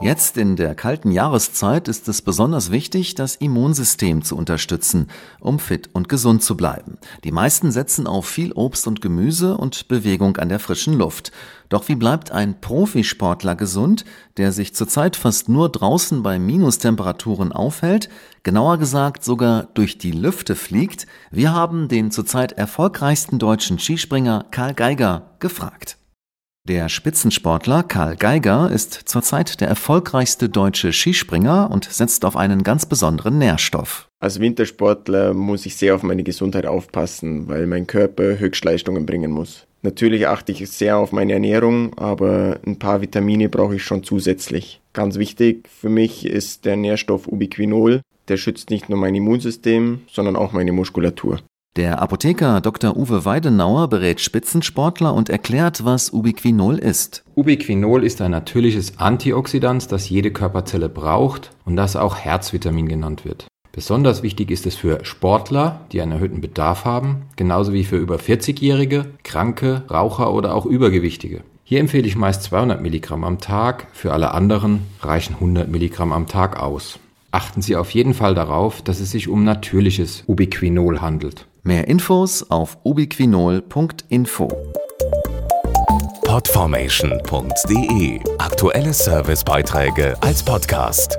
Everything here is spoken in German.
Jetzt in der kalten Jahreszeit ist es besonders wichtig, das Immunsystem zu unterstützen, um fit und gesund zu bleiben. Die meisten setzen auf viel Obst und Gemüse und Bewegung an der frischen Luft. Doch wie bleibt ein Profisportler gesund, der sich zurzeit fast nur draußen bei Minustemperaturen aufhält, genauer gesagt sogar durch die Lüfte fliegt? Wir haben den zurzeit erfolgreichsten deutschen Skispringer Karl Geiger gefragt. Der Spitzensportler Karl Geiger ist zurzeit der erfolgreichste deutsche Skispringer und setzt auf einen ganz besonderen Nährstoff. Als Wintersportler muss ich sehr auf meine Gesundheit aufpassen, weil mein Körper Höchstleistungen bringen muss. Natürlich achte ich sehr auf meine Ernährung, aber ein paar Vitamine brauche ich schon zusätzlich. Ganz wichtig für mich ist der Nährstoff Ubiquinol. Der schützt nicht nur mein Immunsystem, sondern auch meine Muskulatur. Der Apotheker Dr. Uwe Weidenauer berät Spitzensportler und erklärt, was Ubiquinol ist. Ubiquinol ist ein natürliches Antioxidant, das jede Körperzelle braucht und das auch Herzvitamin genannt wird. Besonders wichtig ist es für Sportler, die einen erhöhten Bedarf haben, genauso wie für über 40-Jährige, Kranke, Raucher oder auch Übergewichtige. Hier empfehle ich meist 200 Milligramm am Tag, für alle anderen reichen 100 Milligramm am Tag aus. Achten Sie auf jeden Fall darauf, dass es sich um natürliches Ubiquinol handelt. Mehr Infos auf ubiquinol.info. Podformation.de Aktuelle Servicebeiträge als Podcast.